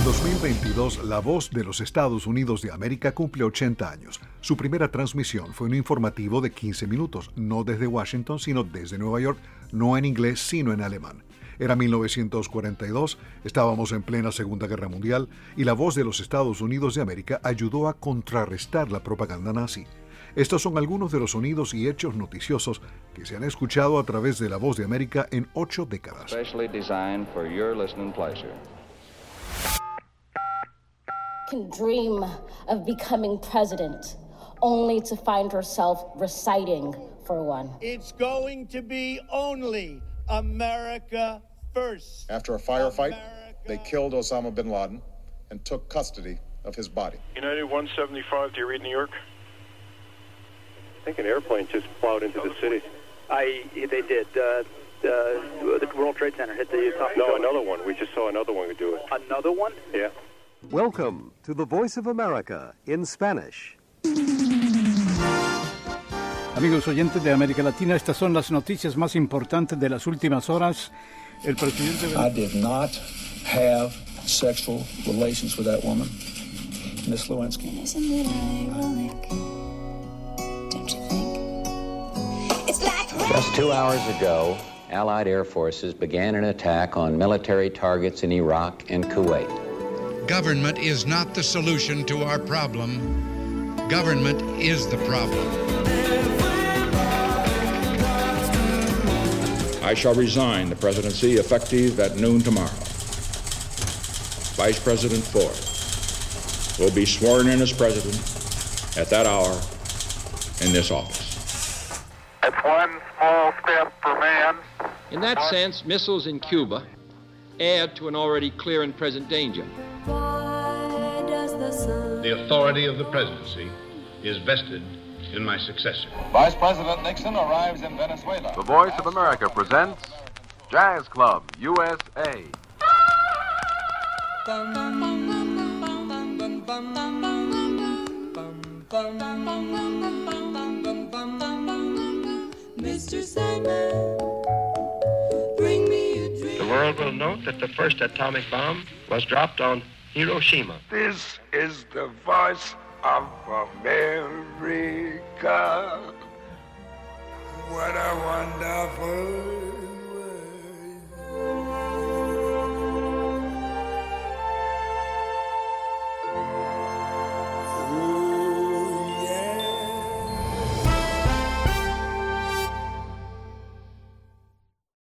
En 2022, La Voz de los Estados Unidos de América cumple 80 años. Su primera transmisión fue un informativo de 15 minutos, no desde Washington, sino desde Nueva York, no en inglés, sino en alemán. Era 1942, estábamos en plena Segunda Guerra Mundial y la voz de los Estados Unidos de América ayudó a contrarrestar la propaganda nazi. Estos son algunos de los sonidos y hechos noticiosos que se han escuchado a través de la voz de América en ocho décadas. Can dream of becoming president only to find herself reciting for one. It's going to be only America first. After a firefight, they killed Osama bin Laden and took custody of his body. United 175, do you read New York? I think an airplane just plowed into the city. I they did. Uh, uh, the World Trade Center hit the top. No, another one. We just saw another one do it. Another one? Yeah. Welcome to the Voice of America in Spanish. Amigos oyentes de América Latina, estas son las noticias más importantes de las últimas horas. El presidente. I did not have sexual relations with that woman, Miss Lewinsky. Isn't it ironic? Don't you think? It's like Just two hours ago, Allied air forces began an attack on military targets in Iraq and Kuwait. Government is not the solution to our problem. Government is the problem. I shall resign the presidency effective at noon tomorrow. Vice President Ford will be sworn in as president at that hour in this office. It's one small step for man. In that sense, missiles in Cuba add to an already clear and present danger. The authority of the presidency is vested in my successor. Vice President Nixon arrives in Venezuela. The Voice of America presents Jazz Club USA. Mr. Sandman, world will note that the first atomic bomb was dropped on Hiroshima. This is the voice of America. What a wonderful